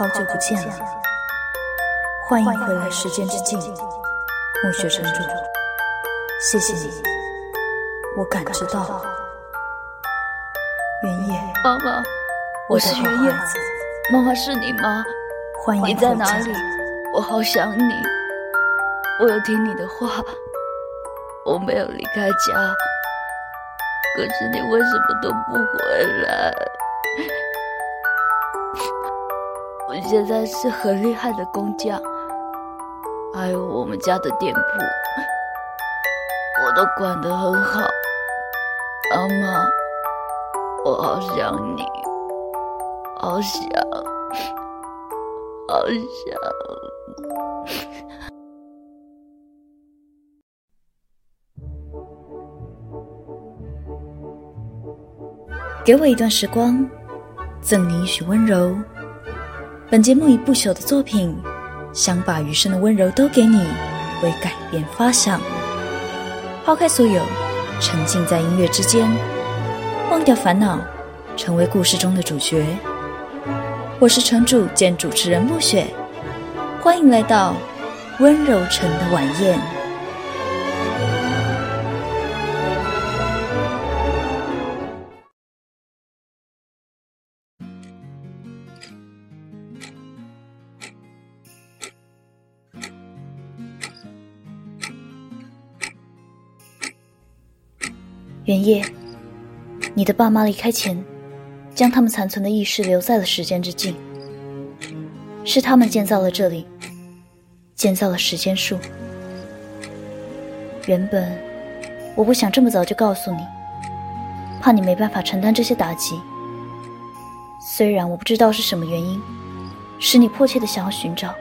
好久不见了，欢迎回来《时间之境》，暮雪城主，谢谢你，我感知到。了。原野，妈妈，我是原野，妈妈是你吗？欢迎你在哪里？我好想你，我有听你的话，我没有离开家，可是你为什么都不回来？现在是很厉害的工匠，还有我们家的店铺，我都管得很好。妈妈，我好想你，好想，好想。给我一段时光，赠你一许温柔。本节目以不朽的作品，想把余生的温柔都给你，为改变发想。抛开所有，沉浸在音乐之间，忘掉烦恼，成为故事中的主角。我是城主兼主持人暮雪，欢迎来到温柔城的晚宴。原夜，你的爸妈离开前，将他们残存的意识留在了时间之境。是他们建造了这里，建造了时间树。原本我不想这么早就告诉你，怕你没办法承担这些打击。虽然我不知道是什么原因，使你迫切的想要寻找，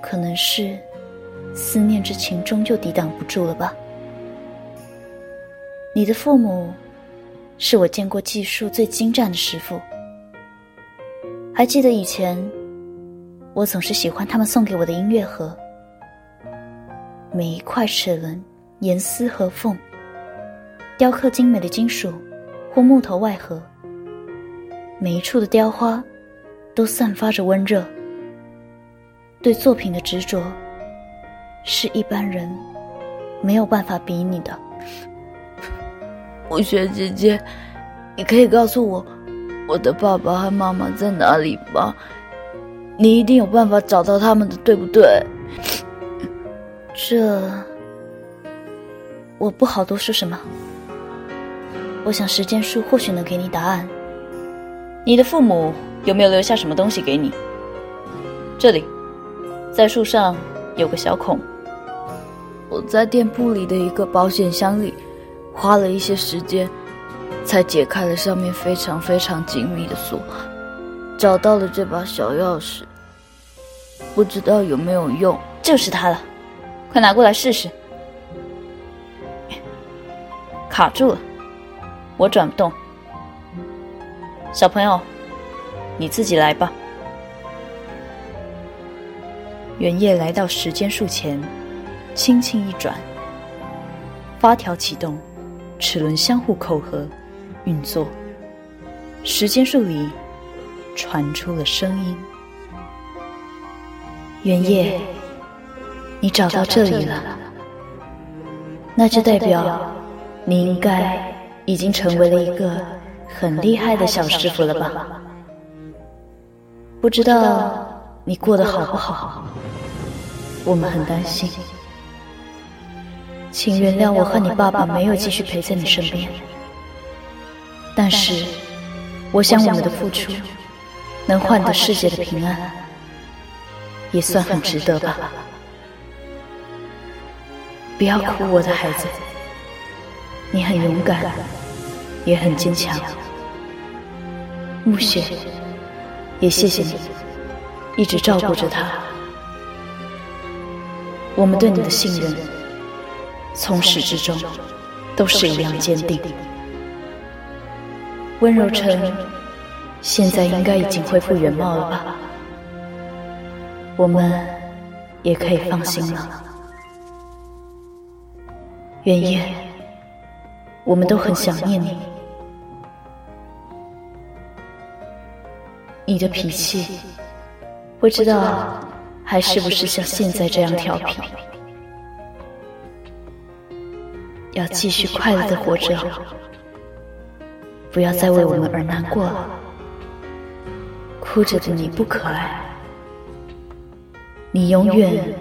可能是思念之情终究抵挡不住了吧。你的父母是我见过技术最精湛的师傅。还记得以前，我总是喜欢他们送给我的音乐盒，每一块齿轮、严丝合缝，雕刻精美的金属或木头外盒，每一处的雕花都散发着温热。对作品的执着，是一般人没有办法比拟的。暮雪姐姐，你可以告诉我，我的爸爸和妈妈在哪里吗？你一定有办法找到他们的，对不对？这我不好多说什么。我想时间树或许能给你答案。你的父母有没有留下什么东西给你？这里，在树上有个小孔。我在店铺里的一个保险箱里。花了一些时间，才解开了上面非常非常紧密的锁，找到了这把小钥匙。不知道有没有用？就是它了，快拿过来试试。卡住了，我转不动。小朋友，你自己来吧。原夜来到时间树前，轻轻一转，发条启动。齿轮相互扣合，运作。时间树里传出了声音：“原夜，你找到这里了，那就代表你应该已经成为了一个很厉害的小师傅了吧？不知道你过得好不好？我们很担心。”请原谅我和你爸爸没有继续陪在你身边，但是，我想我们的付出能换得世界的平安，也算很值得吧。不要哭，我的孩子，你很勇敢，也很坚强。暮雪，也谢谢你一直照顾着他。我们对你的信任。从始至终都是一样坚定。温柔城现在应该已经恢复原貌了吧？我们也可以放心了。原夜，我们都很想念你。你的脾气不知道还是不是像现在这样调皮？要继续快乐的活着，不要再为我们而难过了。哭着的你不可爱，你永远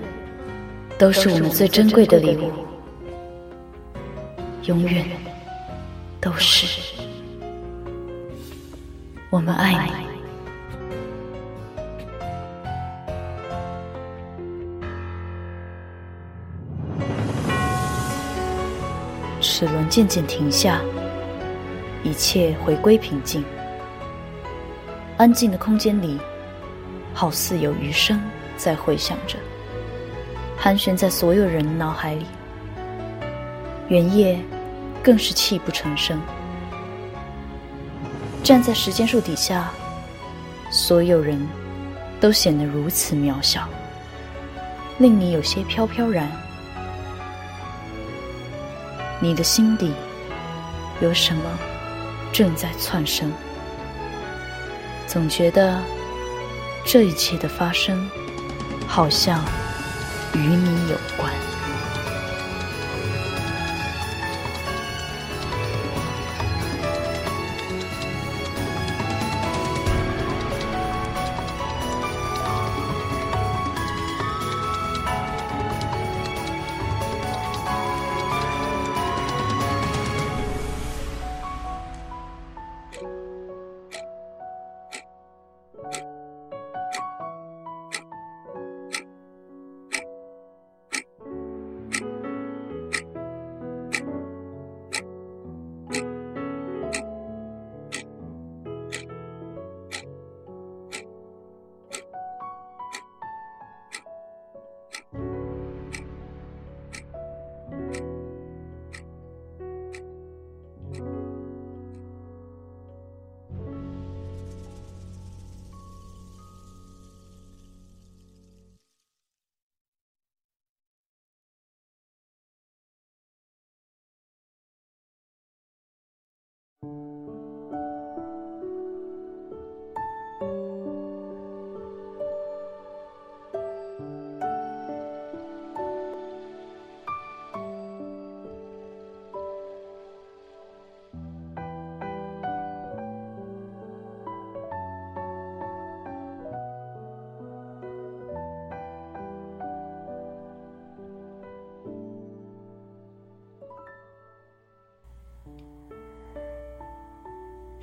都是我们最珍贵的礼物，永远都是。我们爱你。齿轮渐渐停下，一切回归平静。安静的空间里，好似有余声在回响着，盘旋在所有人脑海里。原野更是泣不成声。站在时间树底下，所有人都显得如此渺小，令你有些飘飘然。你的心底有什么正在窜升？总觉得这一切的发生，好像与你有关。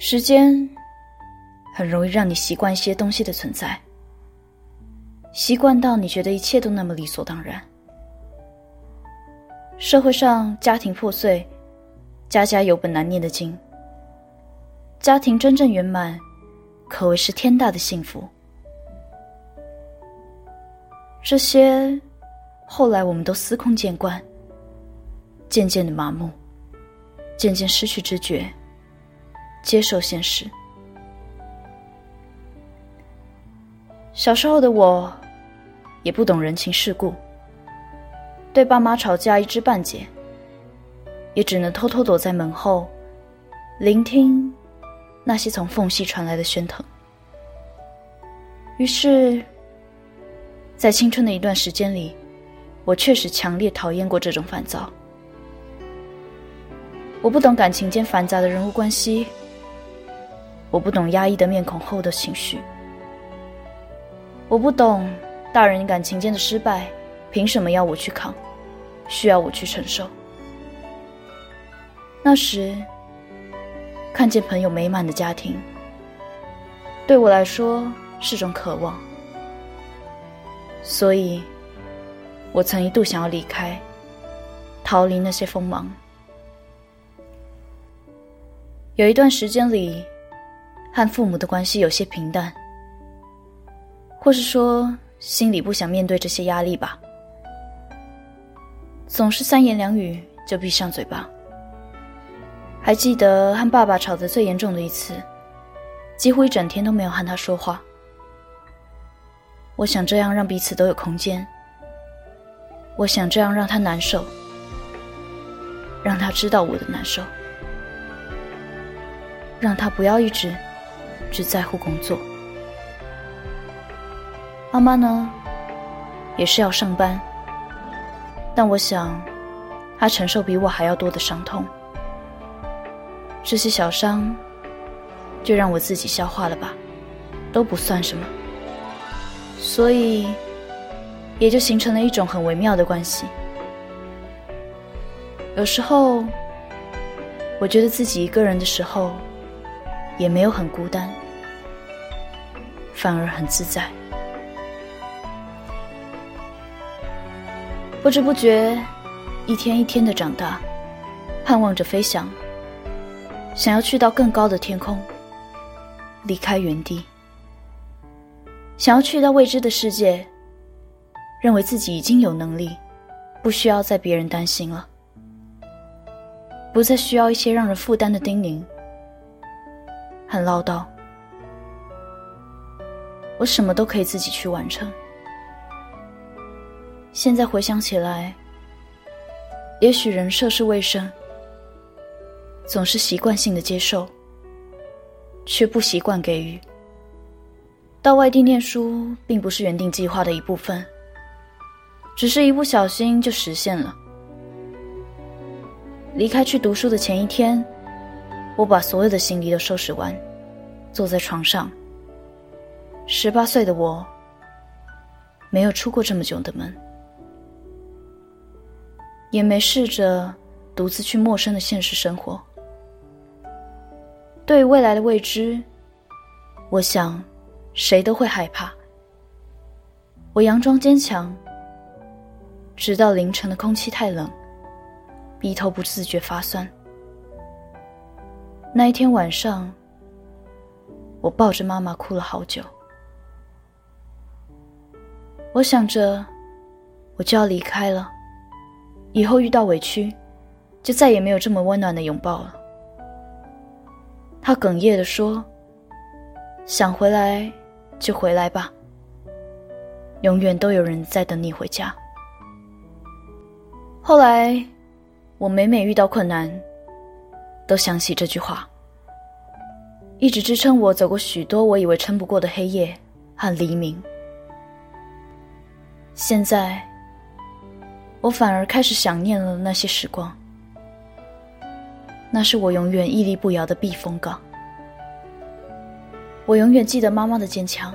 时间很容易让你习惯一些东西的存在，习惯到你觉得一切都那么理所当然。社会上家庭破碎，家家有本难念的经；家庭真正圆满，可谓是天大的幸福。这些后来我们都司空见惯，渐渐的麻木，渐渐失去知觉。接受现实。小时候的我，也不懂人情世故，对爸妈吵架一知半解，也只能偷偷躲在门后，聆听那些从缝隙传来的喧腾。于是，在青春的一段时间里，我确实强烈讨厌过这种烦躁。我不懂感情间繁杂的人物关系。我不懂压抑的面孔后的情绪，我不懂大人感情间的失败，凭什么要我去扛，需要我去承受？那时，看见朋友美满的家庭，对我来说是种渴望，所以，我曾一度想要离开，逃离那些锋芒。有一段时间里。和父母的关系有些平淡，或是说心里不想面对这些压力吧，总是三言两语就闭上嘴巴。还记得和爸爸吵得最严重的一次，几乎一整天都没有和他说话。我想这样让彼此都有空间，我想这样让他难受，让他知道我的难受，让他不要一直。只在乎工作。妈妈呢，也是要上班，但我想，她承受比我还要多的伤痛。这些小伤，就让我自己消化了吧，都不算什么。所以，也就形成了一种很微妙的关系。有时候，我觉得自己一个人的时候，也没有很孤单，反而很自在。不知不觉，一天一天的长大，盼望着飞翔，想要去到更高的天空，离开原地，想要去到未知的世界，认为自己已经有能力，不需要再别人担心了，不再需要一些让人负担的叮咛，很唠叨，我什么都可以自己去完成。现在回想起来，也许人涉世未深，总是习惯性的接受，却不习惯给予。到外地念书并不是原定计划的一部分，只是一不小心就实现了。离开去读书的前一天，我把所有的行李都收拾完，坐在床上。十八岁的我，没有出过这么久的门。也没试着独自去陌生的现实生活。对于未来的未知，我想谁都会害怕。我佯装坚强，直到凌晨的空气太冷，鼻头不自觉发酸。那一天晚上，我抱着妈妈哭了好久。我想着，我就要离开了。以后遇到委屈，就再也没有这么温暖的拥抱了。他哽咽地说：“想回来就回来吧，永远都有人在等你回家。”后来，我每每遇到困难，都想起这句话，一直支撑我走过许多我以为撑不过的黑夜和黎明。现在。我反而开始想念了那些时光，那是我永远屹立不摇的避风港。我永远记得妈妈的坚强，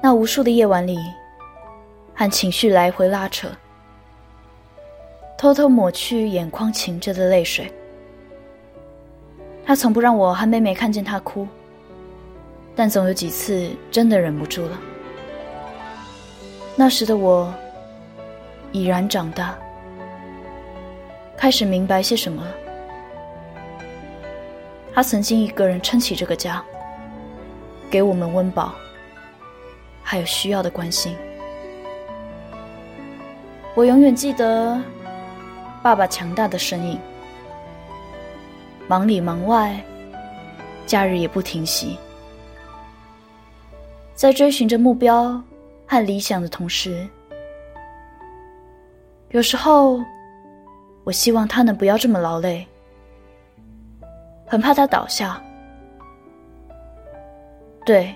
那无数的夜晚里，和情绪来回拉扯，偷偷抹去眼眶噙着的泪水。她从不让我和妹妹看见她哭，但总有几次真的忍不住了。那时的我。已然长大，开始明白些什么。他曾经一个人撑起这个家，给我们温饱，还有需要的关心。我永远记得爸爸强大的身影，忙里忙外，假日也不停息，在追寻着目标和理想的同时。有时候，我希望他能不要这么劳累，很怕他倒下。对，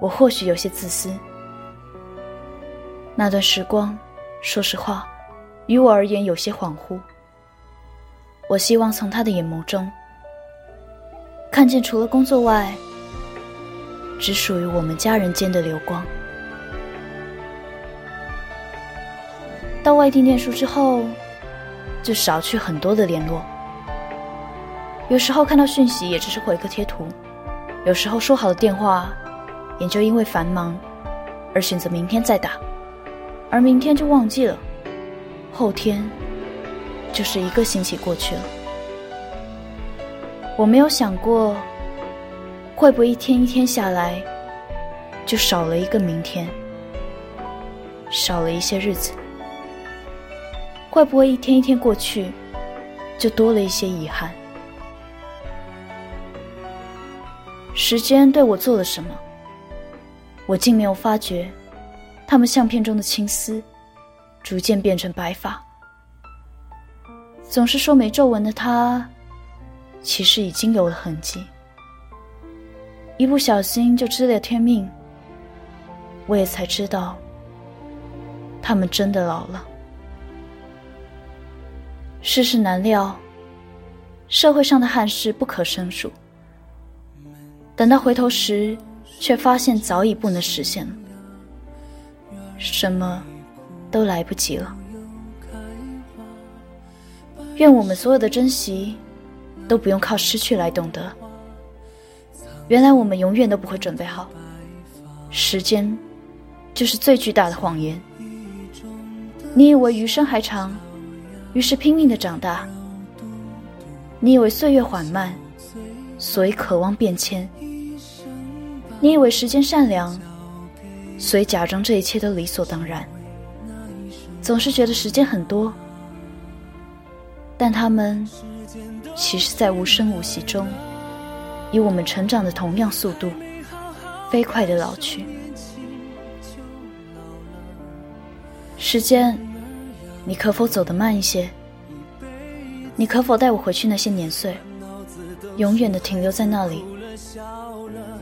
我或许有些自私。那段时光，说实话，于我而言有些恍惚。我希望从他的眼眸中，看见除了工作外，只属于我们家人间的流光。到外地念书之后，就少去很多的联络。有时候看到讯息，也只是回个贴图；有时候说好的电话，也就因为繁忙而选择明天再打，而明天就忘记了，后天就是一个星期过去了。我没有想过，会不会一天一天下来，就少了一个明天，少了一些日子。会不会一天一天过去，就多了一些遗憾？时间对我做了什么？我竟没有发觉，他们相片中的青丝，逐渐变成白发。总是说没皱纹的他，其实已经有了痕迹。一不小心就知了天命，我也才知道，他们真的老了。世事难料，社会上的憾事不可胜数。等到回头时，却发现早已不能实现了，什么都来不及了。愿我们所有的珍惜，都不用靠失去来懂得。原来我们永远都不会准备好，时间就是最巨大的谎言。你以为余生还长，于是拼命的长大；你以为岁月缓慢，所以渴望变迁；你以为时间善良，所以假装这一切都理所当然。总是觉得时间很多，但他们其实在无声无息中。以我们成长的同样速度，飞快的老去。时间，你可否走得慢一些？你可否带我回去那些年岁，永远的停留在那里？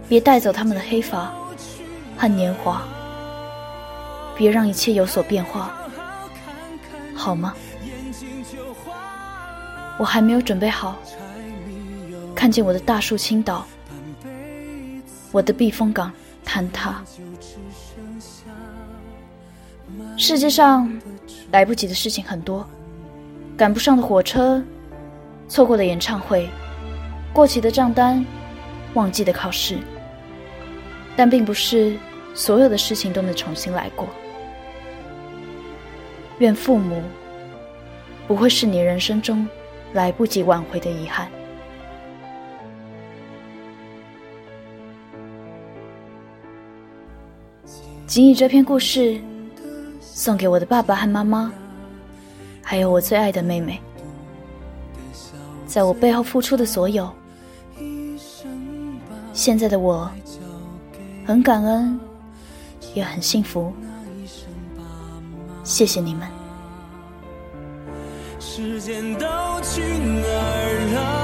别带走他们的黑发和年华，别让一切有所变化，好吗？我还没有准备好。看见我的大树倾倒，我的避风港坍塌。世界上来不及的事情很多，赶不上的火车，错过的演唱会，过期的账单，忘记的考试。但并不是所有的事情都能重新来过。愿父母不会是你人生中来不及挽回的遗憾。仅以这篇故事，送给我的爸爸和妈妈，还有我最爱的妹妹，在我背后付出的所有。现在的我，很感恩，也很幸福。谢谢你们。时间都去哪儿了？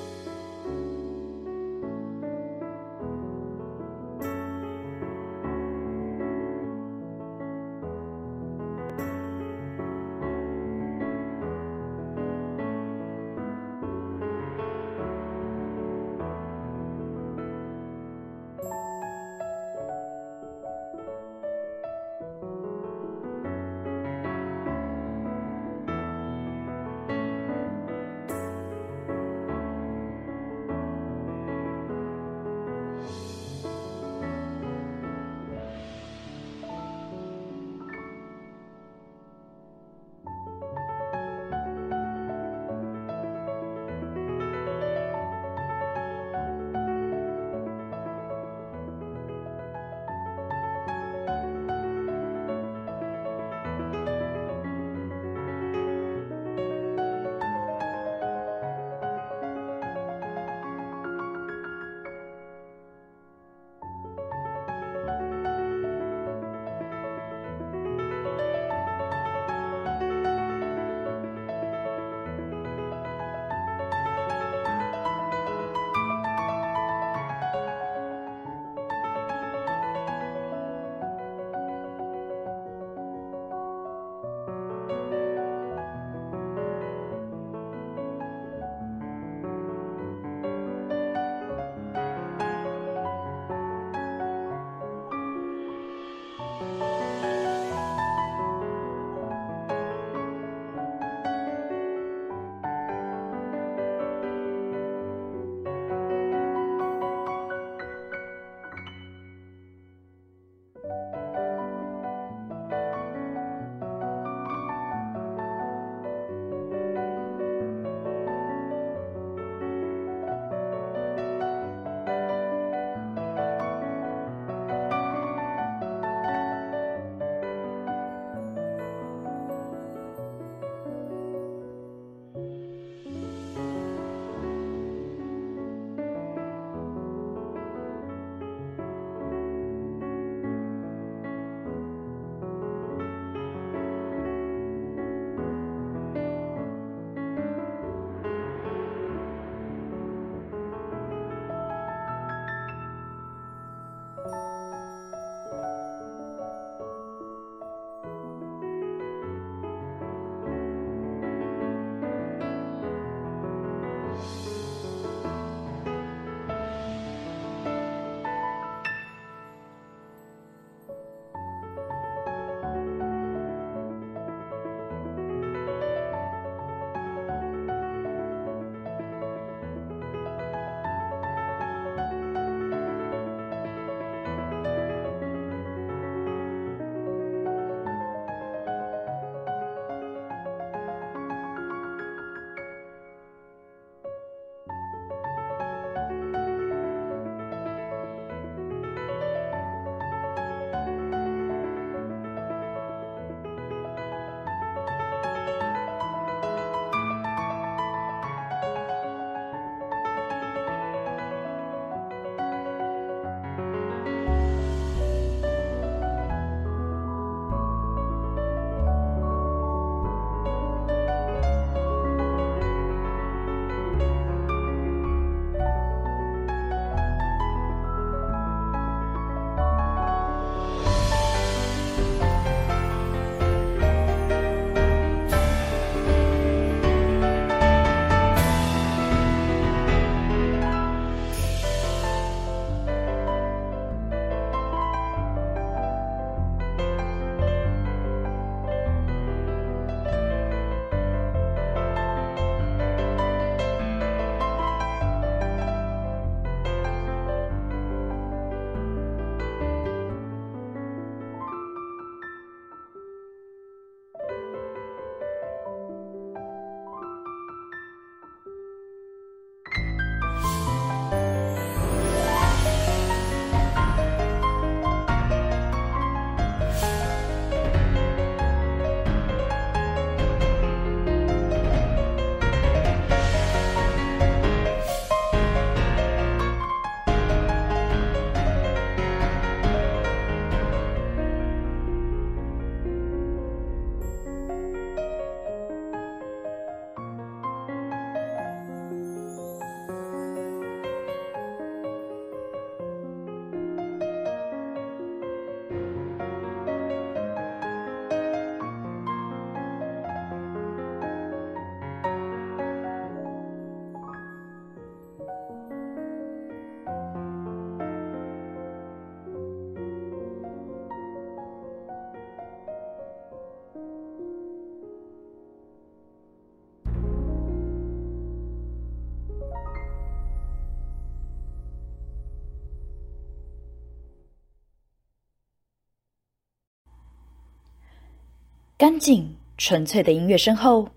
干净纯粹的音乐声后，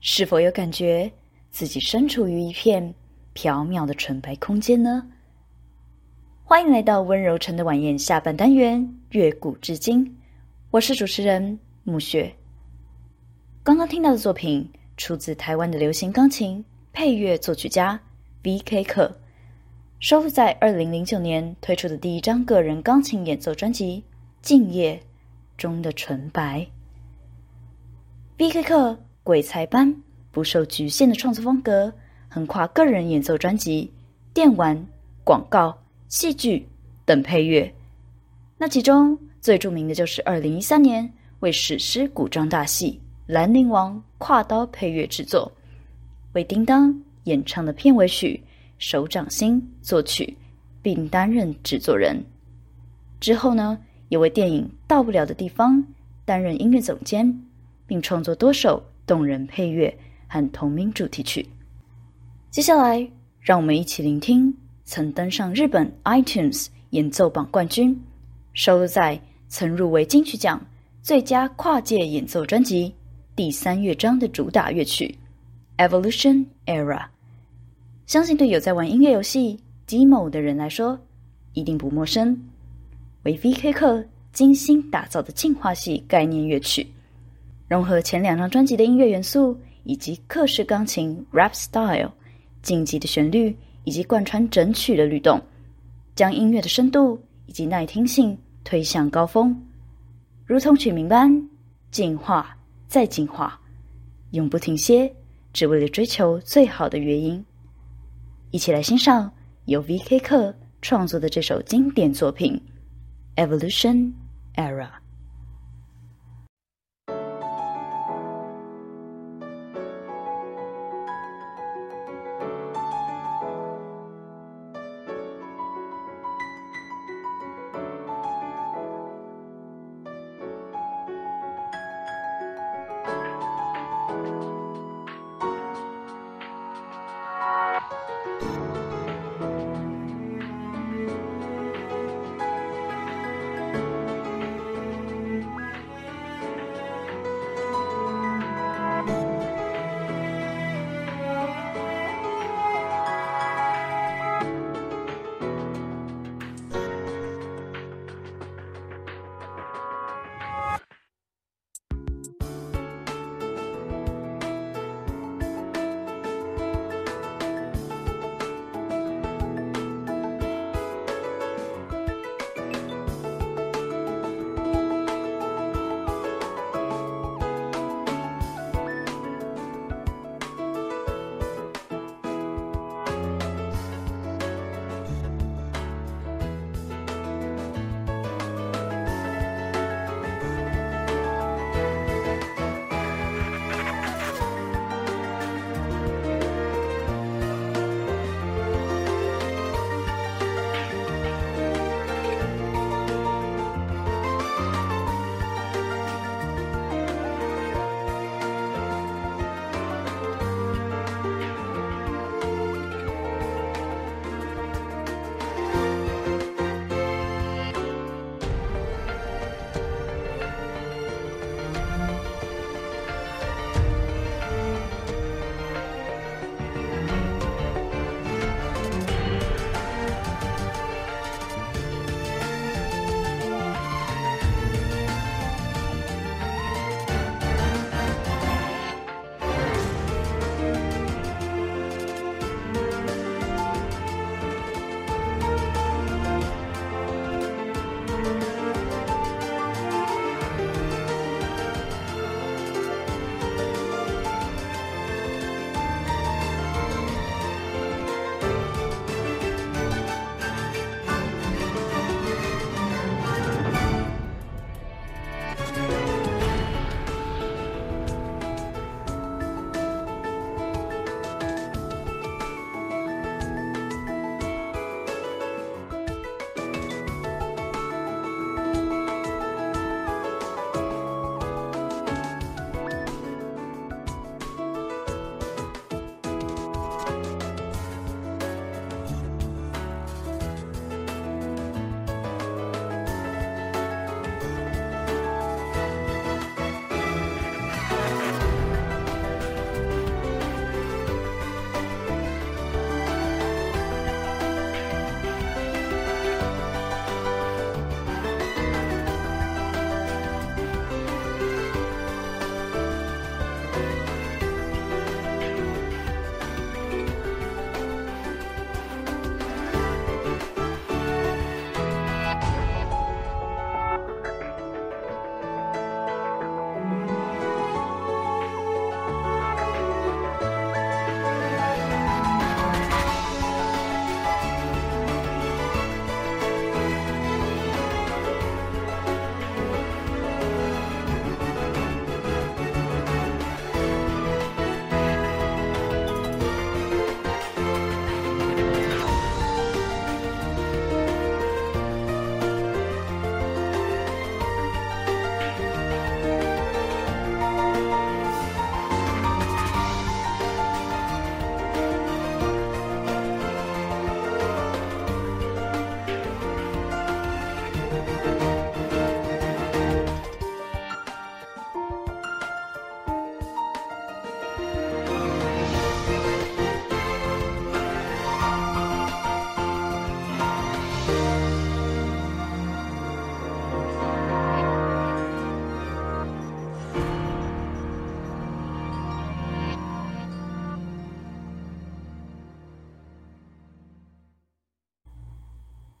是否有感觉自己身处于一片缥缈的纯白空间呢？欢迎来到温柔城的晚宴下半单元，乐古至今，我是主持人暮雪。刚刚听到的作品出自台湾的流行钢琴配乐作曲家 V.K. 克，收录在二零零九年推出的第一张个人钢琴演奏专辑《静夜》中的纯白。B.K. 课鬼才班不受局限的创作风格，横跨个人演奏专辑、电玩、广告、戏剧等配乐。那其中最著名的就是二零一三年为史诗古装大戏《兰陵王》跨刀配乐制作，为叮当演唱的片尾曲手掌心作曲，并担任制作人。之后呢，也为电影《到不了的地方》担任音乐总监。并创作多首动人配乐和同名主题曲。接下来，让我们一起聆听曾登上日本 iTunes 演奏榜冠军、收录在曾入围金曲奖最佳跨界演奏专辑第三乐章的主打乐曲《Evolution Era》。相信对有在玩音乐游戏 Demo 的人来说，一定不陌生，为 V.K. 课精心打造的进化系概念乐曲。融合前两张专辑的音乐元素，以及克式钢琴 rap style、竞技的旋律，以及贯穿整曲的律动，将音乐的深度以及耐听性推向高峰，如同曲名般进化再进化，永不停歇，只为了追求最好的乐音。一起来欣赏由 V.K. 克创作的这首经典作品《Evolution Era》。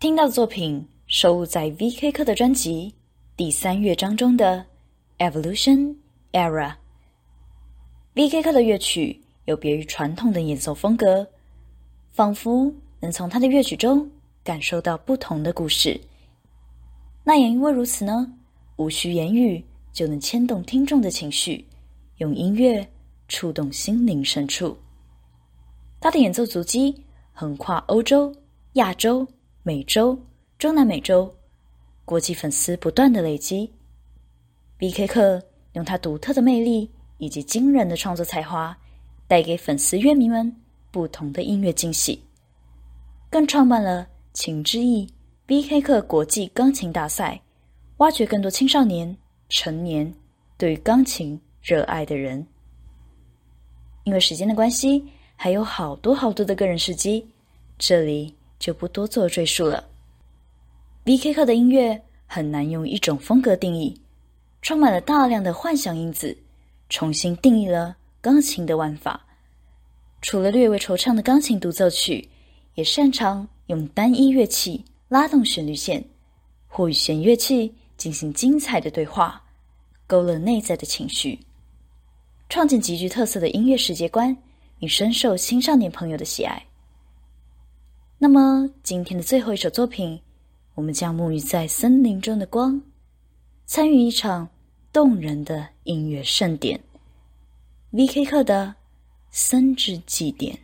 听到的作品收录在 V.K. 课的专辑第三乐章中的《Evolution Era》。V.K. 课的乐曲有别于传统的演奏风格，仿佛能从他的乐曲中感受到不同的故事。那也因为如此呢，无需言语就能牵动听众的情绪，用音乐触动心灵深处。他的演奏足迹横跨欧洲、亚洲。美洲、中南美洲，国际粉丝不断的累积。V.K. 课用他独特的魅力以及惊人的创作才华，带给粉丝乐迷们不同的音乐惊喜，更创办了“情之翼 V.K. 课国际钢琴大赛”，挖掘更多青少年、成年对钢琴热爱的人。因为时间的关系，还有好多好多的个人事迹，这里。就不多做赘述了。V.K. 课的音乐很难用一种风格定义，充满了大量的幻想因子，重新定义了钢琴的玩法。除了略微惆怅的钢琴独奏曲，也擅长用单一乐器拉动旋律线，或与弦乐器进行精彩的对话，勾勒内在的情绪，创建极具特色的音乐世界观，并深受青少年朋友的喜爱。那么，今天的最后一首作品，我们将沐浴在森林中的光，参与一场动人的音乐盛典。V.K. 课的森之祭典。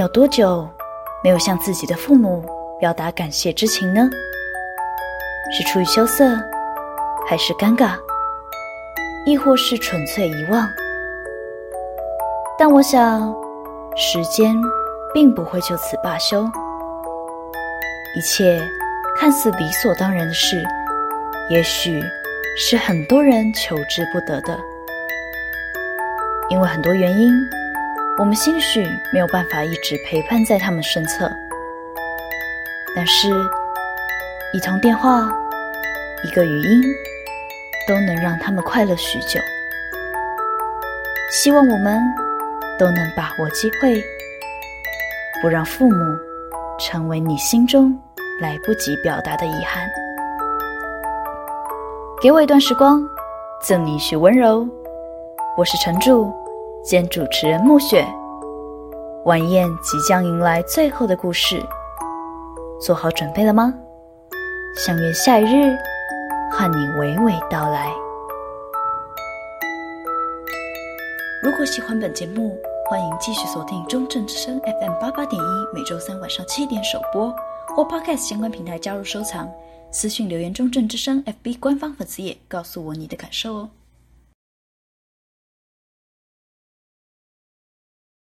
有多久没有向自己的父母表达感谢之情呢？是出于羞涩，还是尴尬，亦或是纯粹遗忘？但我想，时间并不会就此罢休。一切看似理所当然的事，也许是很多人求之不得的，因为很多原因。我们兴许没有办法一直陪伴在他们身侧，但是，一通电话，一个语音，都能让他们快乐许久。希望我们都能把握机会，不让父母成为你心中来不及表达的遗憾。给我一段时光，赠你一许温柔。我是陈柱。兼主持人暮雪，晚宴即将迎来最后的故事，做好准备了吗？相约下一日，和你娓娓道来。如果喜欢本节目，欢迎继续锁定中正之声 FM 八八点一，每周三晚上七点首播，或 Podcast 相关平台加入收藏，私信留言中正之声 FB 官方粉丝页，告诉我你的感受哦。